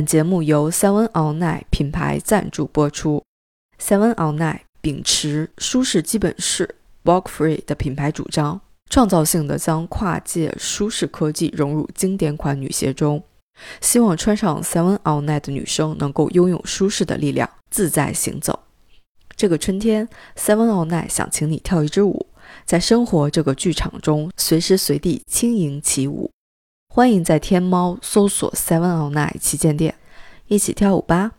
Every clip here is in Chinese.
本节目由 Seven All Night 品牌赞助播出。Seven All Night 秉持舒适基本式 （Walk Free） 的品牌主张，创造性的将跨界舒适科技融入经典款女鞋中，希望穿上 Seven All Night 的女生能够拥有舒适的力量，自在行走。这个春天，Seven All Night 想请你跳一支舞，在生活这个剧场中，随时随地轻盈起舞。欢迎在天猫搜索 Seven On Night 旗舰店，一起跳舞吧！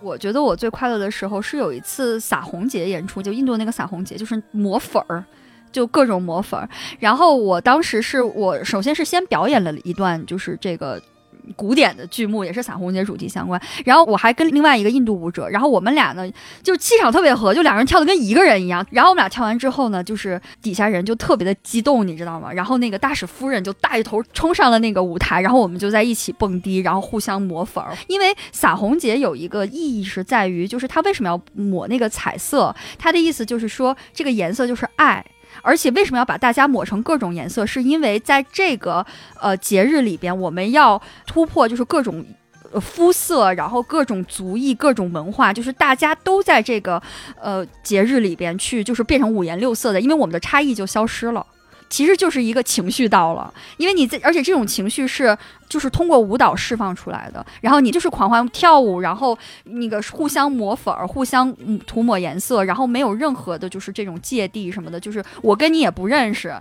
我觉得我最快乐的时候是有一次撒红节演出，就印度那个撒红节，就是抹粉儿。就各种抹粉儿，然后我当时是我首先是先表演了一段，就是这个古典的剧目，也是洒红节主题相关。然后我还跟另外一个印度舞者，然后我们俩呢就是气场特别合，就两个人跳的跟一个人一样。然后我们俩跳完之后呢，就是底下人就特别的激动，你知道吗？然后那个大使夫人就带头冲上了那个舞台，然后我们就在一起蹦迪，然后互相抹粉儿。因为洒红节有一个意义是在于，就是它为什么要抹那个彩色？它的意思就是说，这个颜色就是爱。而且为什么要把大家抹成各种颜色？是因为在这个呃节日里边，我们要突破就是各种肤色，然后各种族裔、各种文化，就是大家都在这个呃节日里边去，就是变成五颜六色的，因为我们的差异就消失了。其实就是一个情绪到了，因为你在，而且这种情绪是就是通过舞蹈释放出来的。然后你就是狂欢跳舞，然后那个互相抹粉儿，互相涂抹颜色，然后没有任何的就是这种芥蒂什么的，就是我跟你也不认识，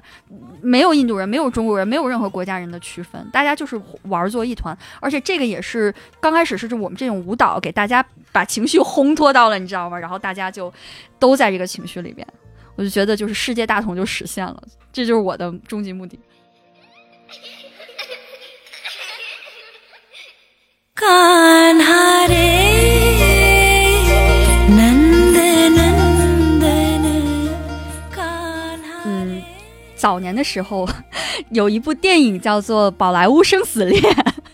没有印度人，没有中国人，没有任何国家人的区分，大家就是玩作一团。而且这个也是刚开始是我们这种舞蹈给大家把情绪烘托到了，你知道吗？然后大家就都在这个情绪里边。我就觉得，就是世界大同就实现了，这就是我的终极目的。嗯，早年的时候有一部电影叫做《宝莱坞生死恋》，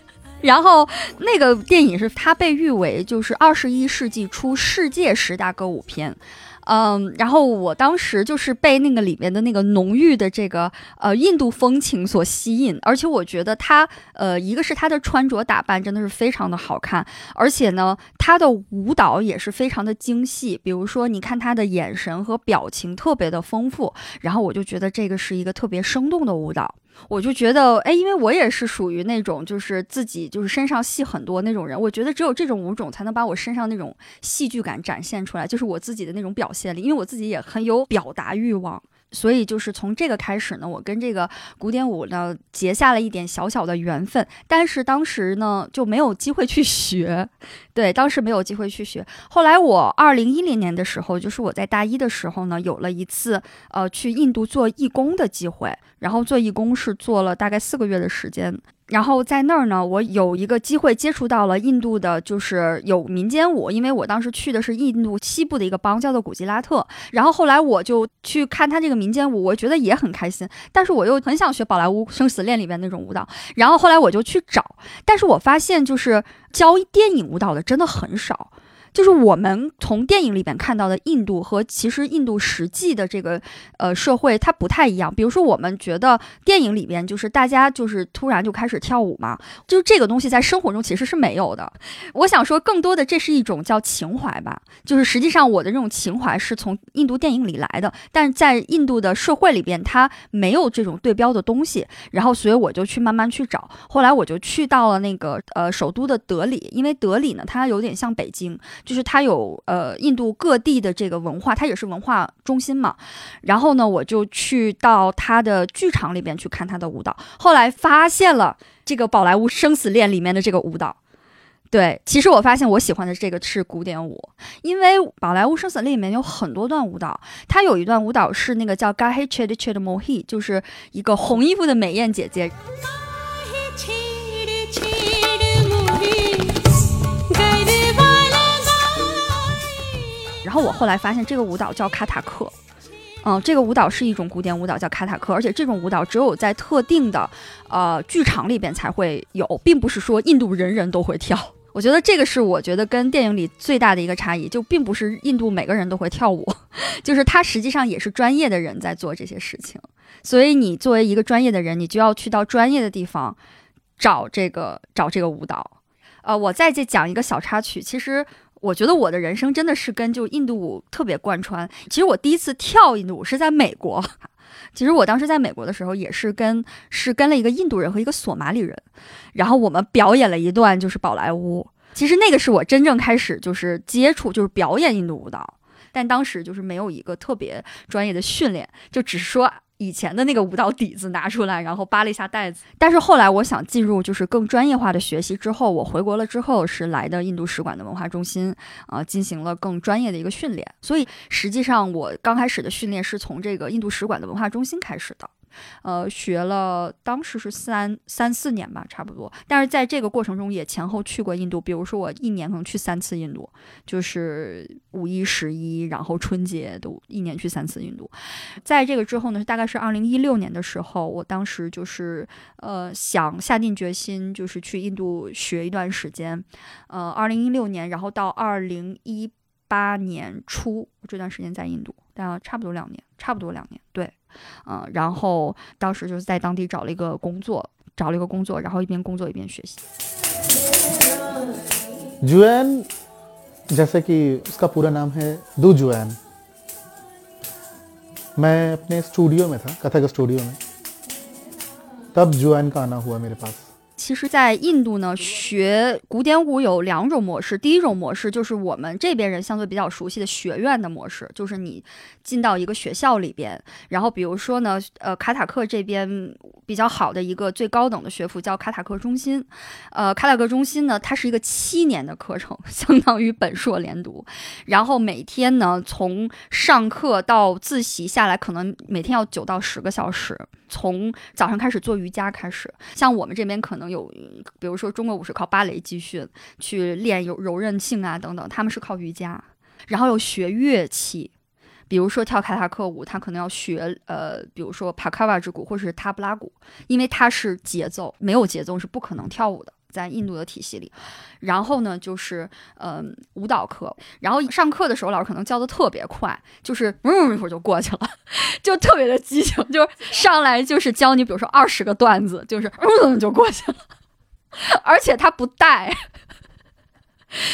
然后那个电影是它被誉为就是二十一世纪初世界十大歌舞片。嗯，然后我当时就是被那个里面的那个浓郁的这个呃印度风情所吸引，而且我觉得他呃一个是他的穿着打扮真的是非常的好看，而且呢他的舞蹈也是非常的精细，比如说你看他的眼神和表情特别的丰富，然后我就觉得这个是一个特别生动的舞蹈。我就觉得，哎，因为我也是属于那种就是自己就是身上戏很多那种人，我觉得只有这种舞种才能把我身上那种戏剧感展现出来，就是我自己的那种表现力，因为我自己也很有表达欲望。所以就是从这个开始呢，我跟这个古典舞呢结下了一点小小的缘分，但是当时呢就没有机会去学，对，当时没有机会去学。后来我二零一零年的时候，就是我在大一的时候呢，有了一次呃去印度做义工的机会，然后做义工是做了大概四个月的时间。然后在那儿呢，我有一个机会接触到了印度的，就是有民间舞，因为我当时去的是印度西部的一个邦，叫做古吉拉特。然后后来我就去看他这个民间舞，我觉得也很开心，但是我又很想学宝莱坞生死恋里边那种舞蹈。然后后来我就去找，但是我发现就是教电影舞蹈的真的很少。就是我们从电影里边看到的印度和其实印度实际的这个呃社会它不太一样。比如说，我们觉得电影里边就是大家就是突然就开始跳舞嘛，就是这个东西在生活中其实是没有的。我想说，更多的这是一种叫情怀吧。就是实际上我的这种情怀是从印度电影里来的，但是在印度的社会里边它没有这种对标的东西。然后，所以我就去慢慢去找。后来我就去到了那个呃首都的德里，因为德里呢它有点像北京。就是它有呃印度各地的这个文化，它也是文化中心嘛。然后呢，我就去到它的剧场里边去看它的舞蹈。后来发现了这个《宝莱坞生死恋》里面的这个舞蹈。对，其实我发现我喜欢的这个是古典舞，因为《宝莱坞生死恋》里面有很多段舞蹈。它有一段舞蹈是那个叫 Gahe Chede Chede Mohi，就是一个红衣服的美艳姐姐。后来发现这个舞蹈叫卡塔克，嗯，这个舞蹈是一种古典舞蹈，叫卡塔克，而且这种舞蹈只有在特定的呃剧场里边才会有，并不是说印度人人都会跳。我觉得这个是我觉得跟电影里最大的一个差异，就并不是印度每个人都会跳舞，就是他实际上也是专业的人在做这些事情。所以你作为一个专业的人，你就要去到专业的地方找这个找这个舞蹈。呃，我再再讲一个小插曲，其实我觉得我的人生真的是跟就印度舞特别贯穿。其实我第一次跳印度舞是在美国，其实我当时在美国的时候也是跟是跟了一个印度人和一个索马里人，然后我们表演了一段就是宝莱坞。其实那个是我真正开始就是接触就是表演印度舞蹈，但当时就是没有一个特别专业的训练，就只是说。以前的那个舞蹈底子拿出来，然后扒了一下袋子。但是后来我想进入就是更专业化的学习之后，我回国了之后是来的印度使馆的文化中心啊，进行了更专业的一个训练。所以实际上我刚开始的训练是从这个印度使馆的文化中心开始的。呃，学了当时是三三四年吧，差不多。但是在这个过程中也前后去过印度，比如说我一年可能去三次印度，就是五一、十一，然后春节都一年去三次印度。在这个之后呢，大概是二零一六年的时候，我当时就是呃想下定决心，就是去印度学一段时间。呃，二零一六年，然后到二零一八年初，这段时间在印度，大概差不多两年，差不多两年，对。嗯，然后当时就是在当地找了一个工作，找了一个工作，然后一边工作一边学习。जुएन जैसे कि उसका पूरा नाम है दू जुएन मैं अपने स्टूडियो में था कथक स्टूडियो में तब जुएन का आना हुआ मेरे पास 其实，在印度呢，学古典舞有两种模式。第一种模式就是我们这边人相对比较熟悉的学院的模式，就是你进到一个学校里边，然后比如说呢，呃，卡塔克这边比较好的一个最高等的学府叫卡塔克中心，呃，卡塔克中心呢，它是一个七年的课程，相当于本硕连读，然后每天呢，从上课到自习下来，可能每天要九到十个小时。从早上开始做瑜伽开始，像我们这边可能有，比如说中国舞是靠芭蕾集训去练柔柔韧性啊等等，他们是靠瑜伽，然后又学乐器，比如说跳卡塔克舞，他可能要学呃，比如说帕卡瓦之鼓或者是塔布拉鼓，因为它是节奏，没有节奏是不可能跳舞的。在印度的体系里，然后呢，就是嗯舞蹈课，然后上课的时候老师可能教的特别快，就是嗯一会儿就过去了，就特别的激情，就是上来就是教你，比如说二十个段子，就是嗯就过去了，而且他不带。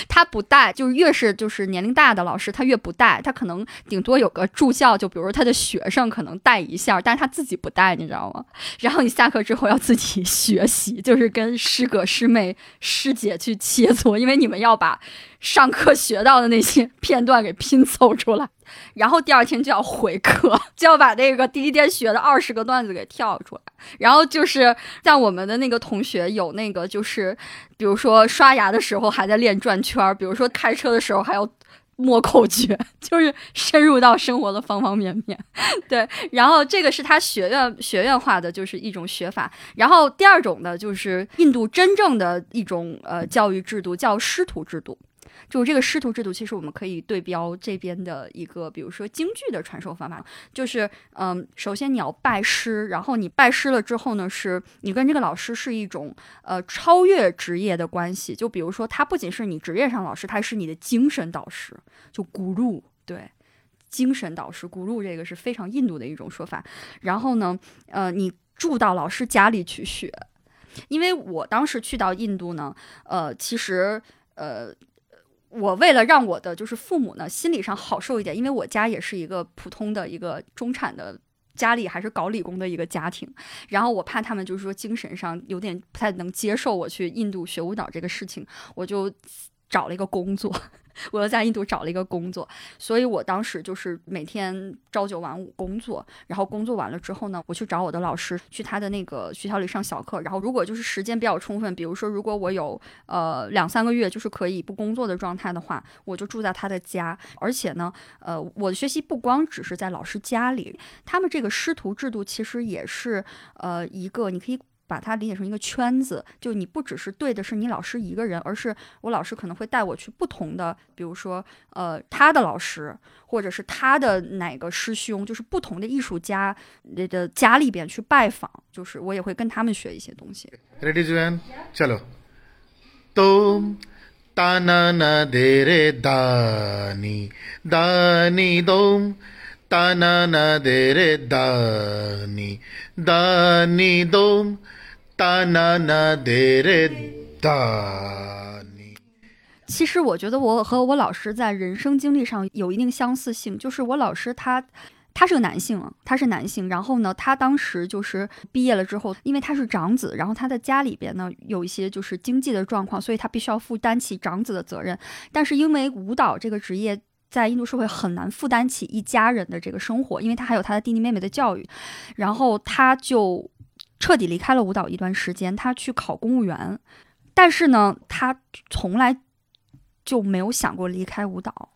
他不带，就是越是就是年龄大的老师，他越不带，他可能顶多有个助教，就比如说他的学生可能带一下，但是他自己不带，你知道吗？然后你下课之后要自己 学习，就是跟师哥师妹师姐去切磋，因为你们要把上课学到的那些 片段给拼凑出来，然后第二天就要回课，就要把那个第一天学的二十个段子给跳出来。然后就是像我们的那个同学有那个就是，比如说刷牙的时候还在练转圈，比如说开车的时候还要默口诀，就是深入到生活的方方面面。对，然后这个是他学院学院化的就是一种学法。然后第二种呢，就是印度真正的一种呃教育制度，叫师徒制度。就是这个师徒制度，其实我们可以对标这边的一个，比如说京剧的传授方法，就是嗯，首先你要拜师，然后你拜师了之后呢，是你跟这个老师是一种呃超越职业的关系。就比如说，他不仅是你职业上老师，他是你的精神导师，就咕噜，对，精神导师咕噜这个是非常印度的一种说法。然后呢，呃，你住到老师家里去学，因为我当时去到印度呢，呃，其实呃。我为了让我的就是父母呢心理上好受一点，因为我家也是一个普通的一个中产的家里，还是搞理工的一个家庭，然后我怕他们就是说精神上有点不太能接受我去印度学舞蹈这个事情，我就找了一个工作。我又在印度找了一个工作，所以我当时就是每天朝九晚五工作，然后工作完了之后呢，我去找我的老师，去他的那个学校里上小课。然后如果就是时间比较充分，比如说如果我有呃两三个月就是可以不工作的状态的话，我就住在他的家。而且呢，呃，我的学习不光只是在老师家里，他们这个师徒制度其实也是呃一个你可以。把它理解成一个圈子，就你不只是对的是你老师一个人，而是我老师可能会带我去不同的，比如说，呃，他的老师，或者是他的哪个师兄，就是不同的艺术家的家里边去拜访，就是我也会跟他们学一些东西。Ready, Zhu Yan？Yeah。Come on. 哒那那得嘞哒尼哒尼咚，哒那那得嘞哒尼。其实我觉得我和我老师在人生经历上有一定相似性，就是我老师他。他是个男性，他是男性。然后呢，他当时就是毕业了之后，因为他是长子，然后他的家里边呢有一些就是经济的状况，所以他必须要负担起长子的责任。但是因为舞蹈这个职业在印度社会很难负担起一家人的这个生活，因为他还有他的弟弟妹妹的教育，然后他就彻底离开了舞蹈一段时间，他去考公务员。但是呢，他从来就没有想过离开舞蹈。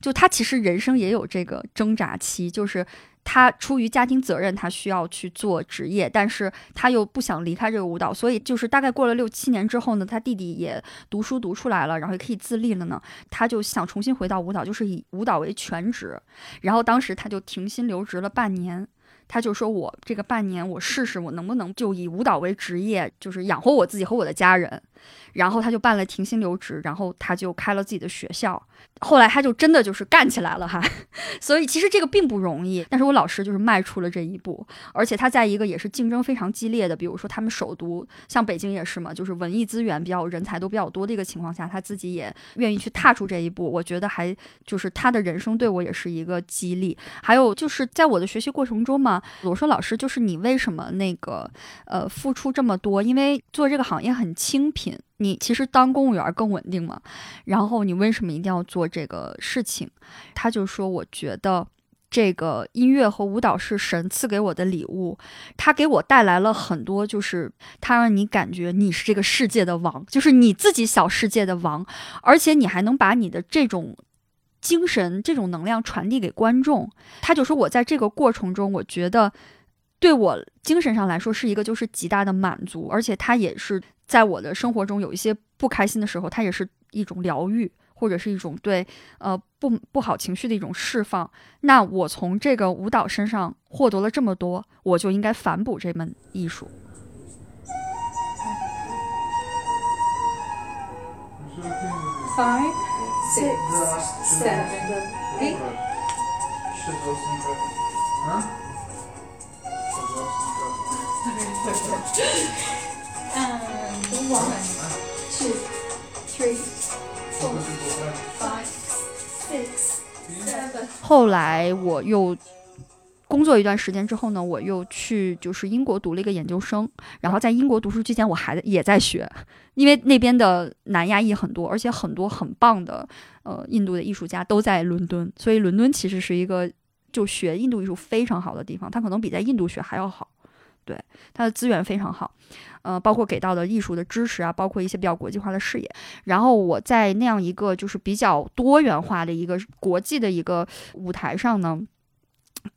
就他其实人生也有这个挣扎期，就是他出于家庭责任，他需要去做职业，但是他又不想离开这个舞蹈，所以就是大概过了六七年之后呢，他弟弟也读书读出来了，然后也可以自立了呢，他就想重新回到舞蹈，就是以舞蹈为全职，然后当时他就停薪留职了半年，他就说我这个半年我试试我能不能就以舞蹈为职业，就是养活我自己和我的家人。然后他就办了停薪留职，然后他就开了自己的学校。后来他就真的就是干起来了哈。所以其实这个并不容易，但是我老师就是迈出了这一步，而且他在一个也是竞争非常激烈的，比如说他们首都像北京也是嘛，就是文艺资源比较、人才都比较多的一个情况下，他自己也愿意去踏出这一步。我觉得还就是他的人生对我也是一个激励。还有就是在我的学习过程中嘛，我说老师就是你为什么那个呃付出这么多？因为做这个行业很清贫。你其实当公务员更稳定嘛，然后你为什么一定要做这个事情？他就说，我觉得这个音乐和舞蹈是神赐给我的礼物，它给我带来了很多，就是它让你感觉你是这个世界的王，就是你自己小世界的王，而且你还能把你的这种精神、这种能量传递给观众。他就说我在这个过程中，我觉得对我精神上来说是一个就是极大的满足，而且他也是。在我的生活中有一些不开心的时候，他也是一种疗愈，或者是一种对呃不不好情绪的一种释放。那我从这个舞蹈身上获得了这么多，我就应该反哺这门艺术。三后来我又工作一段时间之后呢，我又去就是英国读了一个研究生。然后在英国读书期间，我还也在学，因为那边的南亚裔很多，而且很多很棒的呃印度的艺术家都在伦敦，所以伦敦其实是一个就学印度艺术非常好的地方，它可能比在印度学还要好。对，它的资源非常好，呃，包括给到的艺术的支持啊，包括一些比较国际化的视野。然后我在那样一个就是比较多元化的一个国际的一个舞台上呢。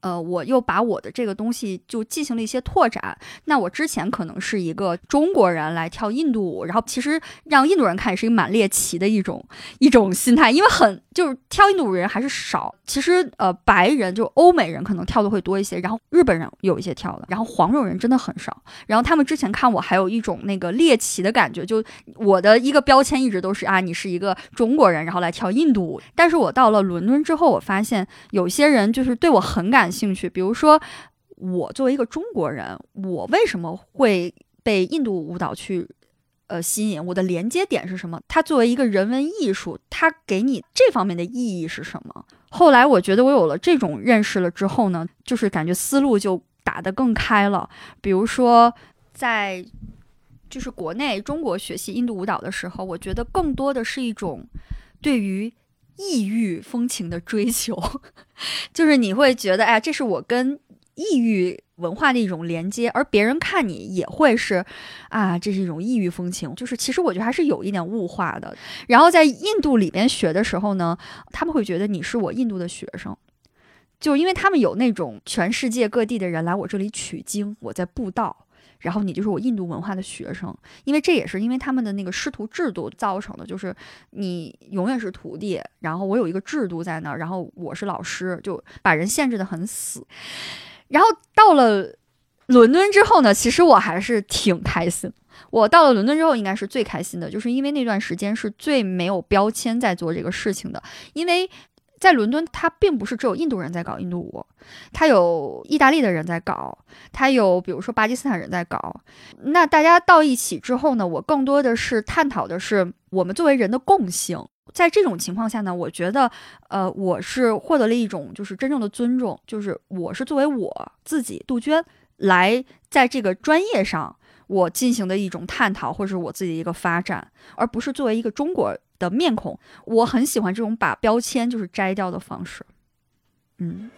呃，我又把我的这个东西就进行了一些拓展。那我之前可能是一个中国人来跳印度舞，然后其实让印度人看也是一个蛮猎奇的一种一种心态，因为很就是跳印度舞人还是少。其实呃，白人就欧美人可能跳的会多一些，然后日本人有一些跳的，然后黄种人真的很少。然后他们之前看我还有一种那个猎奇的感觉，就我的一个标签一直都是啊，你是一个中国人，然后来跳印度舞。但是我到了伦敦之后，我发现有些人就是对我很。很感兴趣，比如说我作为一个中国人，我为什么会被印度舞蹈去呃吸引？我的连接点是什么？它作为一个人文艺术，它给你这方面的意义是什么？后来我觉得我有了这种认识了之后呢，就是感觉思路就打得更开了。比如说在就是国内中国学习印度舞蹈的时候，我觉得更多的是一种对于。异域风情的追求，就是你会觉得，哎，这是我跟异域文化的一种连接，而别人看你也会是，啊，这是一种异域风情。就是其实我觉得还是有一点物化的。然后在印度里边学的时候呢，他们会觉得你是我印度的学生，就因为他们有那种全世界各地的人来我这里取经，我在布道。然后你就是我印度文化的学生，因为这也是因为他们的那个师徒制度造成的，就是你永远是徒弟，然后我有一个制度在那儿，然后我是老师，就把人限制的很死。然后到了伦敦之后呢，其实我还是挺开心。我到了伦敦之后，应该是最开心的，就是因为那段时间是最没有标签在做这个事情的。因为在伦敦，它并不是只有印度人在搞印度舞，它有意大利的人在搞，它有比如说巴基斯坦人在搞。那大家到一起之后呢，我更多的是探讨的是我们作为人的共性。在这种情况下呢，我觉得，呃，我是获得了一种就是真正的尊重，就是我是作为我自己杜鹃来在这个专业上我进行的一种探讨，或者是我自己的一个发展，而不是作为一个中国的面孔。我很喜欢这种把标签就是摘掉的方式，嗯。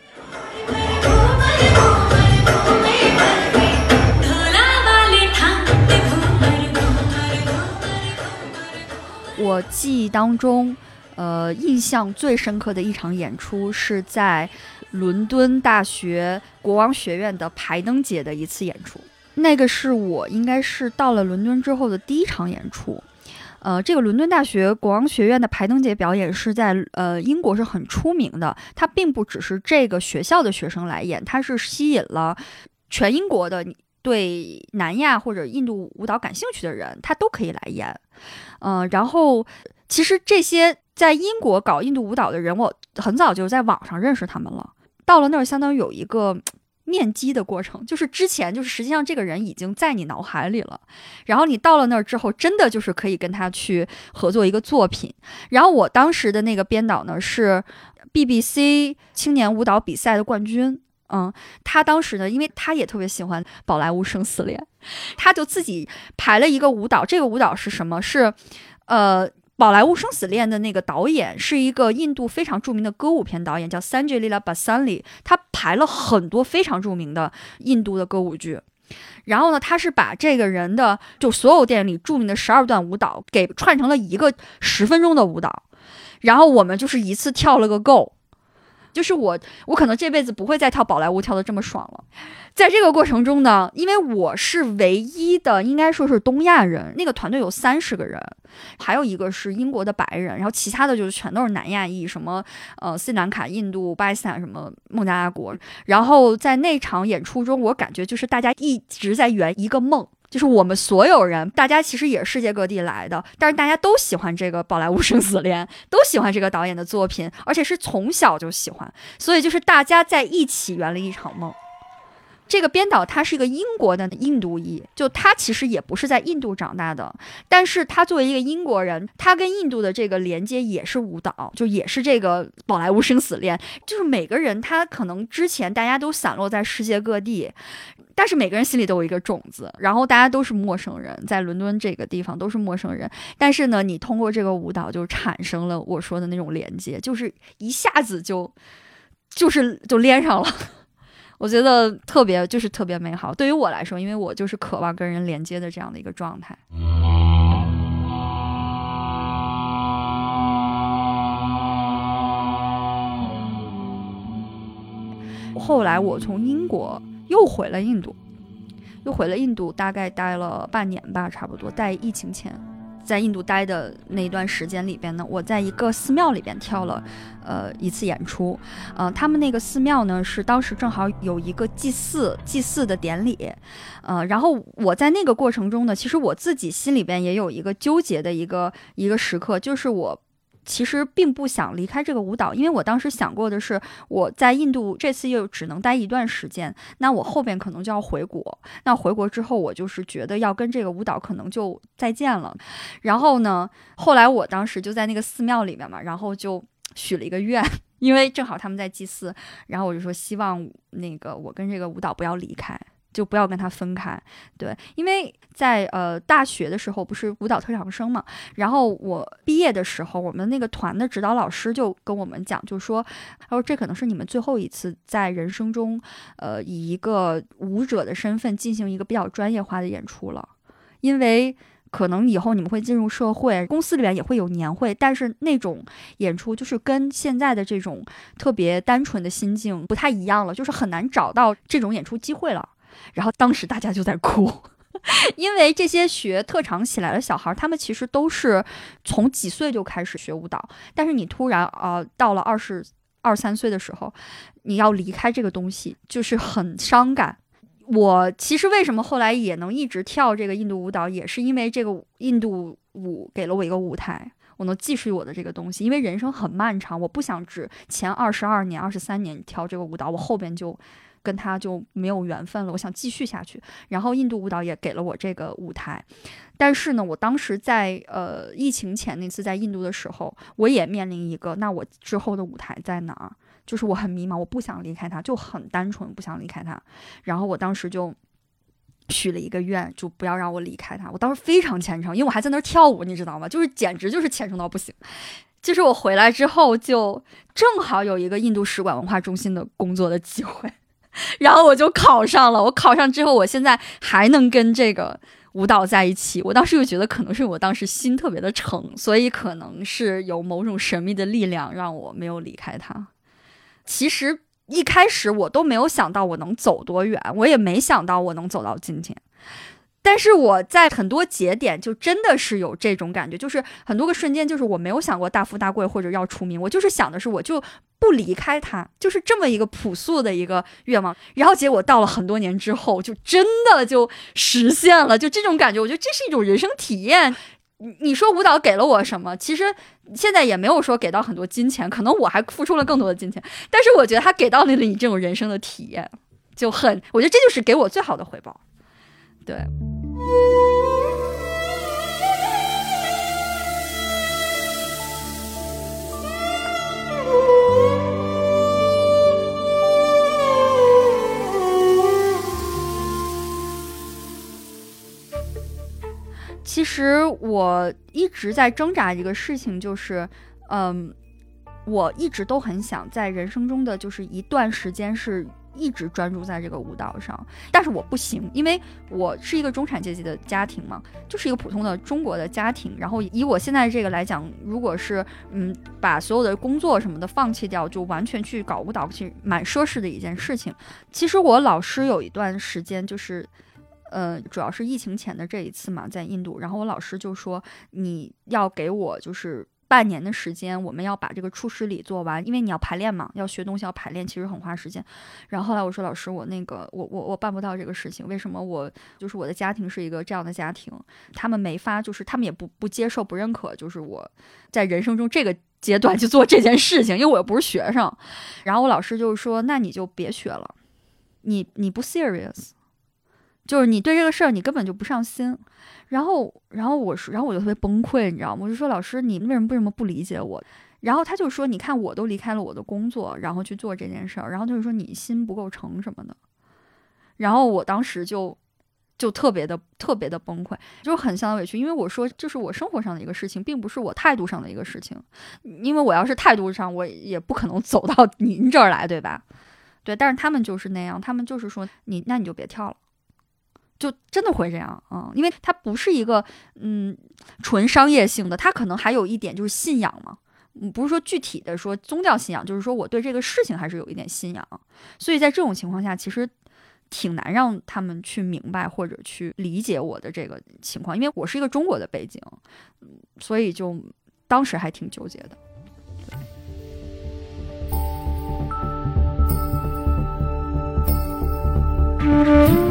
我记忆当中，呃，印象最深刻的一场演出是在伦敦大学国王学院的排灯节的一次演出。那个是我应该是到了伦敦之后的第一场演出。呃，这个伦敦大学国王学院的排灯节表演是在呃英国是很出名的。它并不只是这个学校的学生来演，它是吸引了全英国的对南亚或者印度舞蹈感兴趣的人，他都可以来演。嗯，然后其实这些在英国搞印度舞蹈的人，我很早就在网上认识他们了。到了那儿，相当于有一个面基的过程，就是之前就是实际上这个人已经在你脑海里了。然后你到了那儿之后，真的就是可以跟他去合作一个作品。然后我当时的那个编导呢是 BBC 青年舞蹈比赛的冠军。嗯，他当时呢，因为他也特别喜欢宝莱坞生死恋，他就自己排了一个舞蹈。这个舞蹈是什么？是，呃，宝莱坞生死恋的那个导演是一个印度非常著名的歌舞片导演，叫 Sanjay Leela Basali。他排了很多非常著名的印度的歌舞剧。然后呢，他是把这个人的就所有电影里著名的十二段舞蹈给串成了一个十分钟的舞蹈，然后我们就是一次跳了个够。就是我，我可能这辈子不会再跳宝莱坞跳的这么爽了。在这个过程中呢，因为我是唯一的，应该说是东亚人，那个团队有三十个人，还有一个是英国的白人，然后其他的就是全都是南亚裔，什么呃斯里兰卡、印度、巴基斯坦什么孟加拉国。然后在那场演出中，我感觉就是大家一直在圆一个梦。就是我们所有人，大家其实也是世界各地来的，但是大家都喜欢这个《宝莱坞生死恋》，都喜欢这个导演的作品，而且是从小就喜欢，所以就是大家在一起圆了一场梦。这个编导他是一个英国的印度裔，就他其实也不是在印度长大的，但是他作为一个英国人，他跟印度的这个连接也是舞蹈，就也是这个宝莱坞生死恋，就是每个人他可能之前大家都散落在世界各地，但是每个人心里都有一个种子，然后大家都是陌生人，在伦敦这个地方都是陌生人，但是呢，你通过这个舞蹈就产生了我说的那种连接，就是一下子就就是就连上了。我觉得特别就是特别美好，对于我来说，因为我就是渴望跟人连接的这样的一个状态。后来我从英国又回了印度，又回了印度，大概待了半年吧，差不多，在疫情前。在印度待的那一段时间里边呢，我在一个寺庙里边跳了，呃，一次演出。呃，他们那个寺庙呢，是当时正好有一个祭祀祭祀的典礼，呃，然后我在那个过程中呢，其实我自己心里边也有一个纠结的一个一个时刻，就是我。其实并不想离开这个舞蹈，因为我当时想过的是，我在印度这次又只能待一段时间，那我后边可能就要回国。那回国之后，我就是觉得要跟这个舞蹈可能就再见了。然后呢，后来我当时就在那个寺庙里面嘛，然后就许了一个愿，因为正好他们在祭祀，然后我就说希望那个我跟这个舞蹈不要离开。就不要跟他分开，对，因为在呃大学的时候不是舞蹈特长生嘛，然后我毕业的时候，我们那个团的指导老师就跟我们讲，就说，他说这可能是你们最后一次在人生中，呃，以一个舞者的身份进行一个比较专业化的演出了，因为可能以后你们会进入社会，公司里面也会有年会，但是那种演出就是跟现在的这种特别单纯的心境不太一样了，就是很难找到这种演出机会了。然后当时大家就在哭，因为这些学特长起来的小孩，他们其实都是从几岁就开始学舞蹈，但是你突然啊到了二十二三岁的时候，你要离开这个东西，就是很伤感。我其实为什么后来也能一直跳这个印度舞蹈，也是因为这个印度舞给了我一个舞台，我能继续我的这个东西。因为人生很漫长，我不想只前二十二年、二十三年跳这个舞蹈，我后边就跟他就没有缘分了。我想继续下去。然后印度舞蹈也给了我这个舞台，但是呢，我当时在呃疫情前那次在印度的时候，我也面临一个，那我之后的舞台在哪儿？就是我很迷茫，我不想离开他，就很单纯不想离开他。然后我当时就许了一个愿，就不要让我离开他。我当时非常虔诚，因为我还在那儿跳舞，你知道吗？就是简直就是虔诚到不行。就是我回来之后，就正好有一个印度使馆文化中心的工作的机会，然后我就考上了。我考上之后，我现在还能跟这个舞蹈在一起。我当时就觉得，可能是我当时心特别的诚，所以可能是有某种神秘的力量让我没有离开他。其实一开始我都没有想到我能走多远，我也没想到我能走到今天。但是我在很多节点就真的是有这种感觉，就是很多个瞬间，就是我没有想过大富大贵或者要出名，我就是想的是我就不离开他，就是这么一个朴素的一个愿望。然后结果到了很多年之后，就真的就实现了，就这种感觉，我觉得这是一种人生体验。你说舞蹈给了我什么？其实现在也没有说给到很多金钱，可能我还付出了更多的金钱。但是我觉得他给到了你这种人生的体验，就很，我觉得这就是给我最好的回报。对。其实我一直在挣扎一个事情，就是，嗯，我一直都很想在人生中的就是一段时间是一直专注在这个舞蹈上，但是我不行，因为我是一个中产阶级的家庭嘛，就是一个普通的中国的家庭。然后以我现在这个来讲，如果是嗯把所有的工作什么的放弃掉，就完全去搞舞蹈，其实蛮奢侈的一件事情。其实我老师有一段时间就是。呃，主要是疫情前的这一次嘛，在印度，然后我老师就说你要给我就是半年的时间，我们要把这个初始礼做完，因为你要排练嘛，要学东西要排练，其实很花时间。然后后来我说老师，我那个我我我办不到这个事情，为什么？我就是我的家庭是一个这样的家庭，他们没法，就是他们也不不接受不认可，就是我在人生中这个阶段去做这件事情，因为我又不是学生。然后我老师就说，那你就别学了，你你不 serious。就是你对这个事儿你根本就不上心，然后，然后我说，然后我就特别崩溃，你知道吗？我就说老师，你为什么为什么不理解我？然后他就说，你看我都离开了我的工作，然后去做这件事儿，然后他就说你心不够诚什么的。然后我当时就就特别的特别的崩溃，就很相当委屈，因为我说这是我生活上的一个事情，并不是我态度上的一个事情，因为我要是态度上，我也不可能走到您这儿来，对吧？对，但是他们就是那样，他们就是说你那你就别跳了。就真的会这样啊，因为它不是一个嗯纯商业性的，它可能还有一点就是信仰嘛，嗯，不是说具体的说宗教信仰，就是说我对这个事情还是有一点信仰，所以在这种情况下，其实挺难让他们去明白或者去理解我的这个情况，因为我是一个中国的背景，所以就当时还挺纠结的。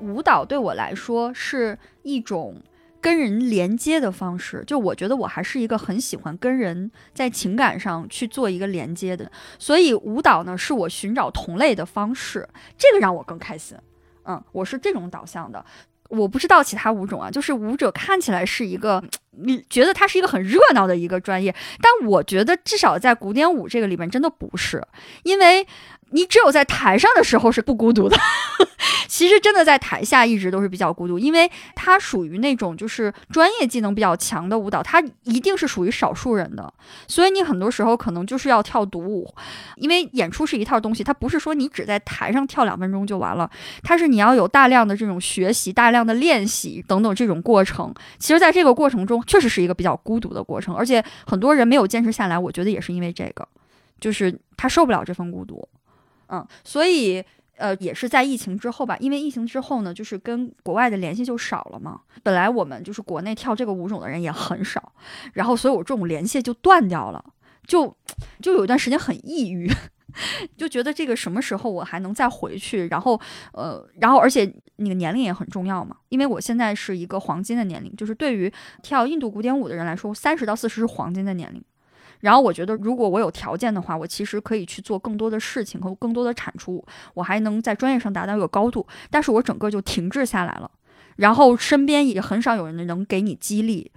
舞蹈对我来说是一种跟人连接的方式，就我觉得我还是一个很喜欢跟人在情感上去做一个连接的，所以舞蹈呢是我寻找同类的方式，这个让我更开心。嗯，我是这种导向的。我不知道其他舞种啊，就是舞者看起来是一个，你觉得他是一个很热闹的一个专业，但我觉得至少在古典舞这个里面真的不是，因为。你只有在台上的时候是不孤独的，其实真的在台下一直都是比较孤独，因为它属于那种就是专业技能比较强的舞蹈，它一定是属于少数人的，所以你很多时候可能就是要跳独舞，因为演出是一套东西，它不是说你只在台上跳两分钟就完了，它是你要有大量的这种学习、大量的练习等等这种过程。其实，在这个过程中，确实是一个比较孤独的过程，而且很多人没有坚持下来，我觉得也是因为这个，就是他受不了这份孤独。嗯，所以呃，也是在疫情之后吧，因为疫情之后呢，就是跟国外的联系就少了嘛。本来我们就是国内跳这个舞种的人也很少，然后所以我这种联系就断掉了。就就有一段时间很抑郁。就觉得这个什么时候我还能再回去？然后，呃，然后而且那个年龄也很重要嘛，因为我现在是一个黄金的年龄，就是对于跳印度古典舞的人来说，三十到四十是黄金的年龄。然后我觉得，如果我有条件的话，我其实可以去做更多的事情和更多的产出，我还能在专业上达到一个高度。但是我整个就停滞下来了，然后身边也很少有人能给你激励，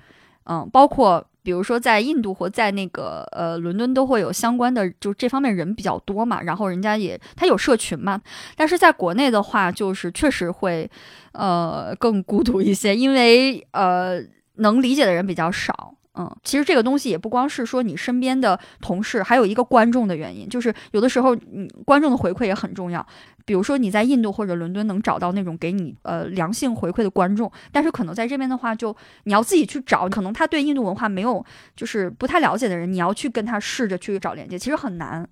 嗯，包括。比如说，在印度或在那个呃伦敦都会有相关的，就这方面人比较多嘛。然后人家也他有社群嘛。但是在国内的话，就是确实会呃更孤独一些，因为呃能理解的人比较少。嗯，其实这个东西也不光是说你身边的同事，还有一个观众的原因，就是有的时候嗯观众的回馈也很重要。比如说你在印度或者伦敦能找到那种给你呃良性回馈的观众，但是可能在这边的话，就你要自己去找，可能他对印度文化没有就是不太了解的人，你要去跟他试着去找连接，其实很难，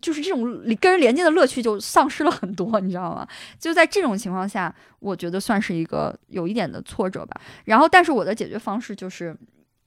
就是这种跟人连接的乐趣就丧失了很多，你知道吗？就在这种情况下，我觉得算是一个有一点的挫折吧。然后，但是我的解决方式就是。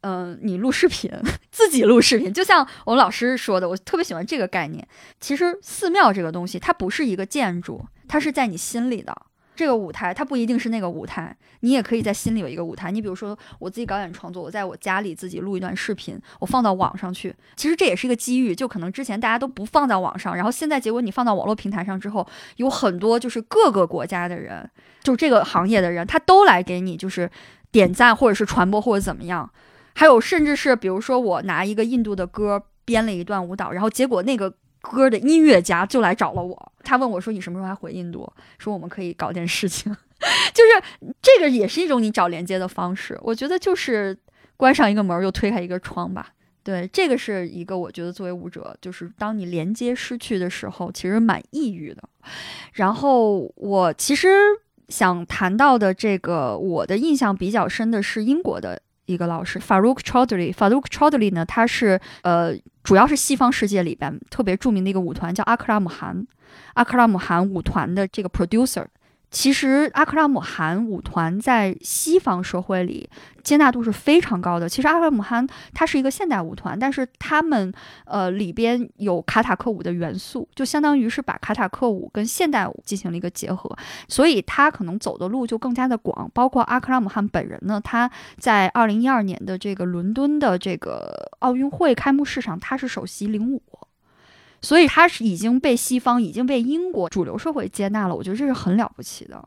嗯，你录视频，自己录视频，就像我们老师说的，我特别喜欢这个概念。其实寺庙这个东西，它不是一个建筑，它是在你心里的。这个舞台，它不一定是那个舞台，你也可以在心里有一个舞台。你比如说，我自己搞演创作，我在我家里自己录一段视频，我放到网上去。其实这也是一个机遇，就可能之前大家都不放在网上，然后现在结果你放到网络平台上之后，有很多就是各个国家的人，就这个行业的人，他都来给你就是点赞或者是传播或者怎么样。还有，甚至是比如说，我拿一个印度的歌编了一段舞蹈，然后结果那个歌的音乐家就来找了我，他问我说：“你什么时候还回印度？说我们可以搞点事情。”就是这个也是一种你找连接的方式。我觉得就是关上一个门又推开一个窗吧。对，这个是一个我觉得作为舞者，就是当你连接失去的时候，其实蛮抑郁的。然后我其实想谈到的这个，我的印象比较深的是英国的。一个老师，Farouk Chaudhry，Farouk Chaudhry 呢，他是呃，主要是西方世界里边特别著名的一个舞团，叫阿克拉姆汗，阿克拉姆汗舞团的这个 producer。其实阿克拉姆汗舞团在西方社会里接纳度是非常高的。其实阿克拉姆汗它是一个现代舞团，但是他们呃里边有卡塔克舞的元素，就相当于是把卡塔克舞跟现代舞进行了一个结合，所以他可能走的路就更加的广。包括阿克拉姆汗本人呢，他在二零一二年的这个伦敦的这个奥运会开幕式上，他是首席领舞。所以他是已经被西方、已经被英国主流社会接纳了，我觉得这是很了不起的，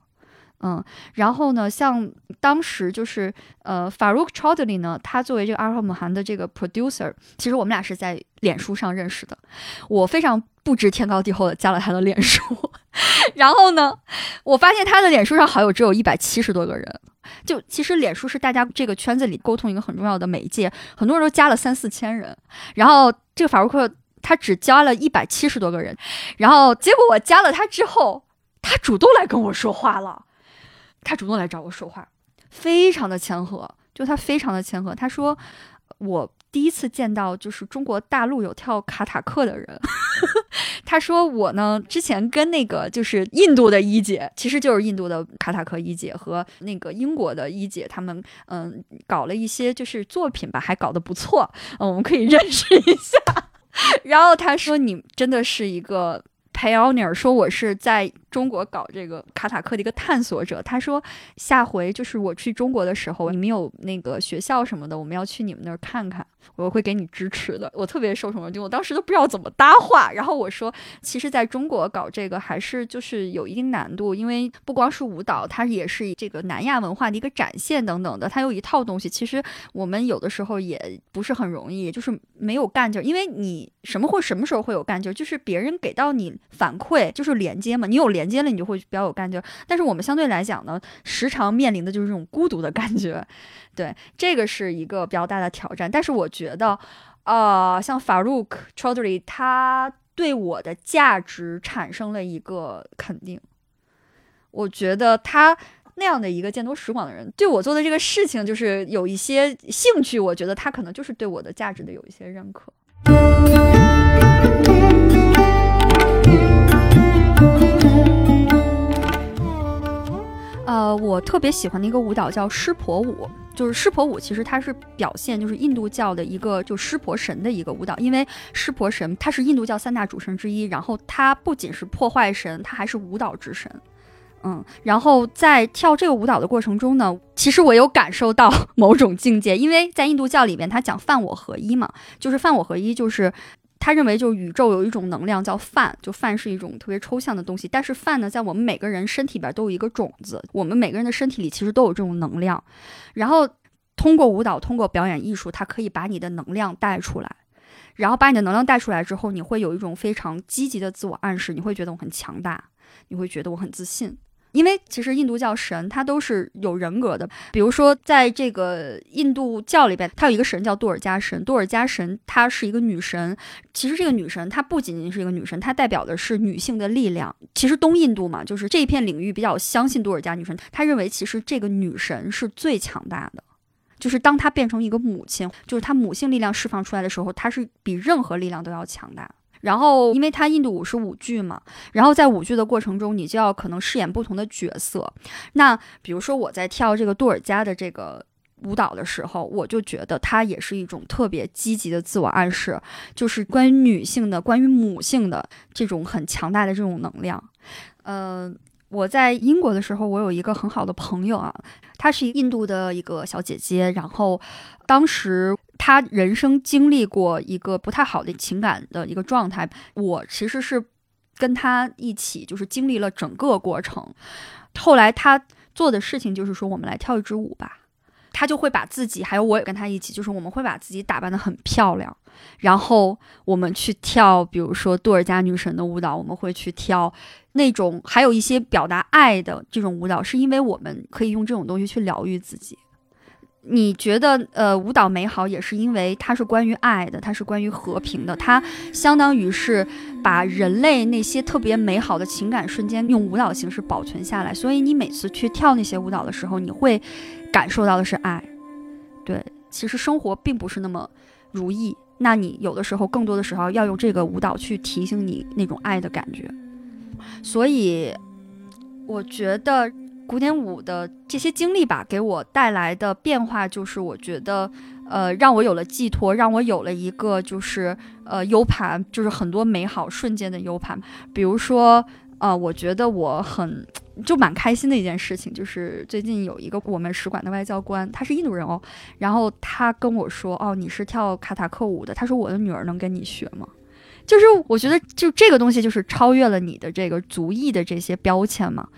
嗯。然后呢，像当时就是呃，Farouk Chaudhry 呢，他作为这个阿尔姆汗的这个 producer，其实我们俩是在脸书上认识的。我非常不知天高地厚的加了他的脸书，然后呢，我发现他的脸书上好友只有一百七十多个人。就其实脸书是大家这个圈子里沟通一个很重要的媒介，很多人都加了三四千人。然后这个法鲁克。他只加了一百七十多个人，然后结果我加了他之后，他主动来跟我说话了，他主动来找我说话，非常的谦和，就他非常的谦和。他说我第一次见到就是中国大陆有跳卡塔克的人，他说我呢之前跟那个就是印度的一姐，其实就是印度的卡塔克一姐和那个英国的一姐，他们嗯搞了一些就是作品吧，还搞得不错，嗯，我们可以认识一下。然后他说：“你真的是一个 pioneer，说我是在中国搞这个卡塔克的一个探索者。”他说：“下回就是我去中国的时候，你们有那个学校什么的，我们要去你们那儿看看。”我会给你支持的，我特别受宠若惊，我当时都不知道怎么搭话。然后我说，其实在中国搞这个还是就是有一定难度，因为不光是舞蹈，它也是这个南亚文化的一个展现等等的，它有一套东西。其实我们有的时候也不是很容易，就是没有干劲儿。因为你什么会什么时候会有干劲儿，就是别人给到你反馈，就是连接嘛。你有连连接了，你就会比较有干劲。但是我们相对来讲呢，时常面临的就是这种孤独的感觉。对，这个是一个比较大的挑战，但是我觉得，呃，像 Farouk Chaudhry，他对我的价值产生了一个肯定。我觉得他那样的一个见多识广的人，对我做的这个事情就是有一些兴趣。我觉得他可能就是对我的价值的有一些认可。呃，我特别喜欢的一个舞蹈叫湿婆舞，就是湿婆舞，其实它是表现就是印度教的一个就湿婆神的一个舞蹈，因为湿婆神他是印度教三大主神之一，然后他不仅是破坏神，他还是舞蹈之神。嗯，然后在跳这个舞蹈的过程中呢，其实我有感受到 某种境界，因为在印度教里面，他讲犯我合一嘛，就是犯我合一，就是他认为就是宇宙有一种能量叫饭，就饭是一种特别抽象的东西，但是饭呢，在我们每个人身体里边都有一个种子，我们每个人的身体里其实都有这种能量，然后通过舞蹈，通过表演艺术，它可以把你的能量带出来，然后把你的能量带出来之后，你会有一种非常积极的自我暗示，你会觉得我很强大，你会觉得我很自信。因为其实印度教神它都是有人格的，比如说在这个印度教里边，它有一个神叫杜尔加神，杜尔加神她是一个女神。其实这个女神她不仅仅是一个女神，她代表的是女性的力量。其实东印度嘛，就是这一片领域比较相信杜尔加女神，她认为其实这个女神是最强大的，就是当她变成一个母亲，就是她母性力量释放出来的时候，她是比任何力量都要强大。然后，因为它印度舞是舞剧嘛，然后在舞剧的过程中，你就要可能饰演不同的角色。那比如说我在跳这个杜尔加的这个舞蹈的时候，我就觉得它也是一种特别积极的自我暗示，就是关于女性的、关于母性的这种很强大的这种能量。呃，我在英国的时候，我有一个很好的朋友啊，她是印度的一个小姐姐，然后当时。他人生经历过一个不太好的情感的一个状态，我其实是跟他一起，就是经历了整个过程。后来他做的事情就是说，我们来跳一支舞吧。他就会把自己，还有我也跟他一起，就是我们会把自己打扮得很漂亮，然后我们去跳，比如说杜尔加女神的舞蹈，我们会去跳那种还有一些表达爱的这种舞蹈，是因为我们可以用这种东西去疗愈自己。你觉得呃舞蹈美好，也是因为它是关于爱的，它是关于和平的，它相当于是把人类那些特别美好的情感瞬间用舞蹈形式保存下来。所以你每次去跳那些舞蹈的时候，你会感受到的是爱。对，其实生活并不是那么如意，那你有的时候更多的时候要用这个舞蹈去提醒你那种爱的感觉。所以我觉得。古典舞的这些经历吧，给我带来的变化就是，我觉得，呃，让我有了寄托，让我有了一个就是呃 U 盘，就是很多美好瞬间的 U 盘。比如说，呃，我觉得我很就蛮开心的一件事情，就是最近有一个我们使馆的外交官，他是印度人哦，然后他跟我说，哦，你是跳卡塔克舞的，他说我的女儿能跟你学吗？就是我觉得，就这个东西就是超越了你的这个族裔的这些标签嘛。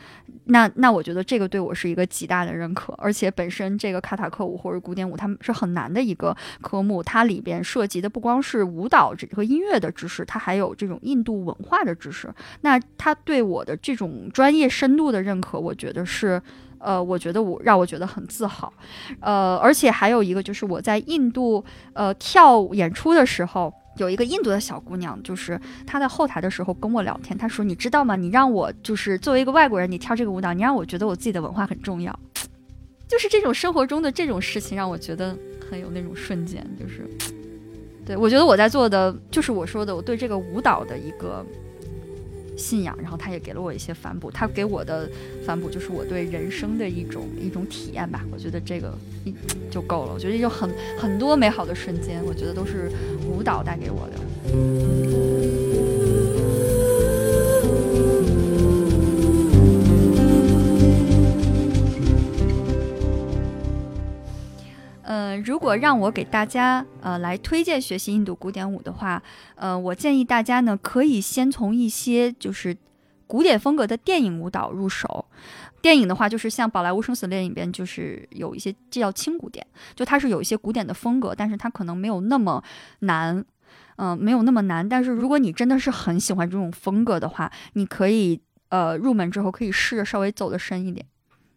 那那我觉得这个对我是一个极大的认可，而且本身这个卡塔克舞或者古典舞，他们是很难的一个科目，它里边涉及的不光是舞蹈这和音乐的知识，它还有这种印度文化的知识。那他对我的这种专业深度的认可，我觉得是，呃，我觉得我让我觉得很自豪。呃，而且还有一个就是我在印度呃跳演出的时候。有一个印度的小姑娘，就是她在后台的时候跟我聊天，她说：“你知道吗？你让我就是作为一个外国人，你跳这个舞蹈，你让我觉得我自己的文化很重要。” 就是这种生活中的这种事情，让我觉得很有那种瞬间，就是，对我觉得我在做的就是我说的，我对这个舞蹈的一个。信仰，然后他也给了我一些反哺。他给我的反哺就是我对人生的一种一种体验吧。我觉得这个一就够了。我觉得有很很多美好的瞬间，我觉得都是舞蹈带给我的。嗯，如果让我给大家呃来推荐学习印度古典舞的话，呃，我建议大家呢可以先从一些就是古典风格的电影舞蹈入手。电影的话，就是像《宝莱坞生死恋》里边，就是有一些这叫轻古典，就它是有一些古典的风格，但是它可能没有那么难，嗯，没有那么难。但是如果你真的是很喜欢这种风格的话，你可以呃入门之后可以试着稍微走的深一点。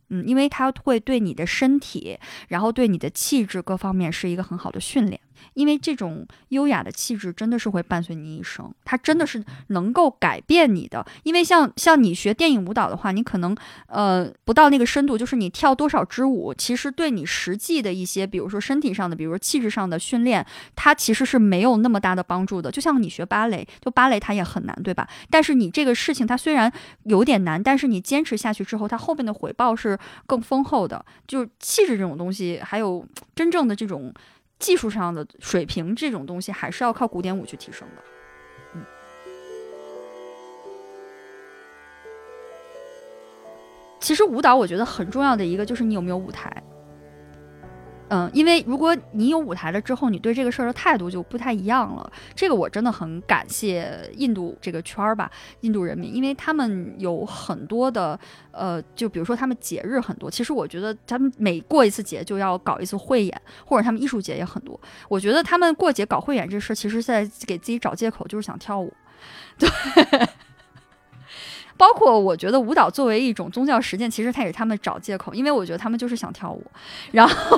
嗯，因为它会对你的身体，然后对你的气质各方面是一个很好的训练。因为这种优雅的气质真的是会伴随你一生，它真的是能够改变你的。因为像像你学电影舞蹈的话，你可能呃不到那个深度，就是你跳多少支舞，其实对你实际的一些，比如说身体上的，比如说气质上的训练，它其实是没有那么大的帮助的。就像你学芭蕾，就芭蕾它也很难，对吧？但是你这个事情它虽然有点难，但是你坚持下去之后，它后面的回报是更丰厚的。就气质这种东西，还有真正的这种。技术上的水平这种东西还是要靠古典舞去提升的。嗯，其实舞蹈我觉得很重要的一个就是你有没有舞台。嗯，因为如果你有舞台了之后，你对这个事儿的态度就不太一样了。这个我真的很感谢印度这个圈儿吧，印度人民，因为他们有很多的，呃，就比如说他们节日很多。其实我觉得他们每过一次节就要搞一次汇演，或者他们艺术节也很多。我觉得他们过节搞汇演这事，其实在给自己找借口，就是想跳舞。对。包括我觉得舞蹈作为一种宗教实践，其实它也是他们找借口，因为我觉得他们就是想跳舞，然后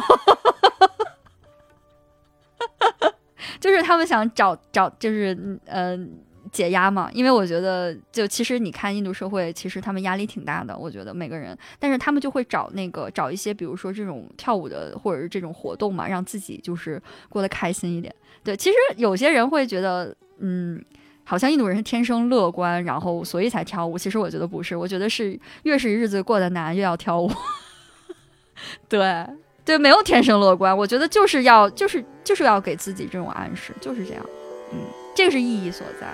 就是他们想找找就是呃解压嘛。因为我觉得就其实你看印度社会，其实他们压力挺大的，我觉得每个人，但是他们就会找那个找一些比如说这种跳舞的或者是这种活动嘛，让自己就是过得开心一点。对，其实有些人会觉得嗯。好像印度人是天生乐观，然后所以才跳舞。其实我觉得不是，我觉得是越是日子过得难，越要跳舞。对对，没有天生乐观，我觉得就是要就是就是要给自己这种暗示，就是这样。嗯，这个是意义所在。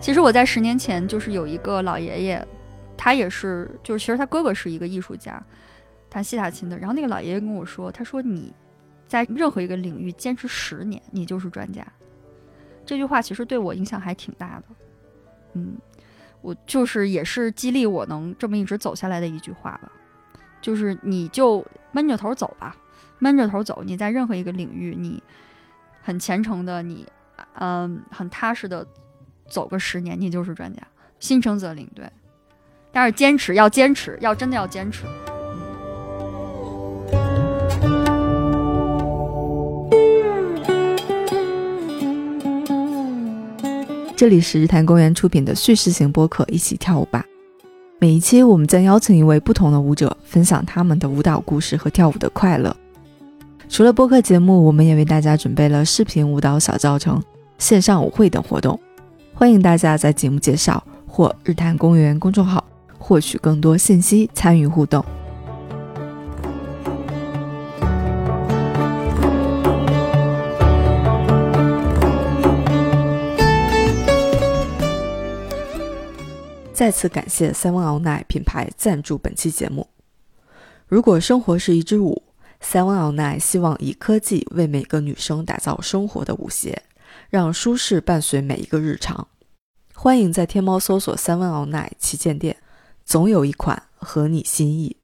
其实我在十年前就是有一个老爷爷，他也是，就是其实他哥哥是一个艺术家。弹西塔琴的，然后那个老爷爷跟我说：“他说你在任何一个领域坚持十年，你就是专家。”这句话其实对我影响还挺大的。嗯，我就是也是激励我能这么一直走下来的一句话吧。就是你就闷着头走吧，闷着头走。你在任何一个领域，你很虔诚的，你嗯很踏实的走个十年，你就是专家。心诚则灵，对。但是坚持要坚持，要真的要坚持。这里是日坛公园出品的叙事型播客《一起跳舞吧》。每一期我们将邀请一位不同的舞者，分享他们的舞蹈故事和跳舞的快乐。除了播客节目，我们也为大家准备了视频舞蹈小教程、线上舞会等活动。欢迎大家在节目介绍或日坛公园公众号获取更多信息，参与互动。再次感谢 Seven All Night 品牌赞助本期节目。如果生活是一支舞，Seven All Night 希望以科技为每个女生打造生活的舞鞋，让舒适伴随每一个日常。欢迎在天猫搜索 Seven All Night 旗舰店，总有一款合你心意。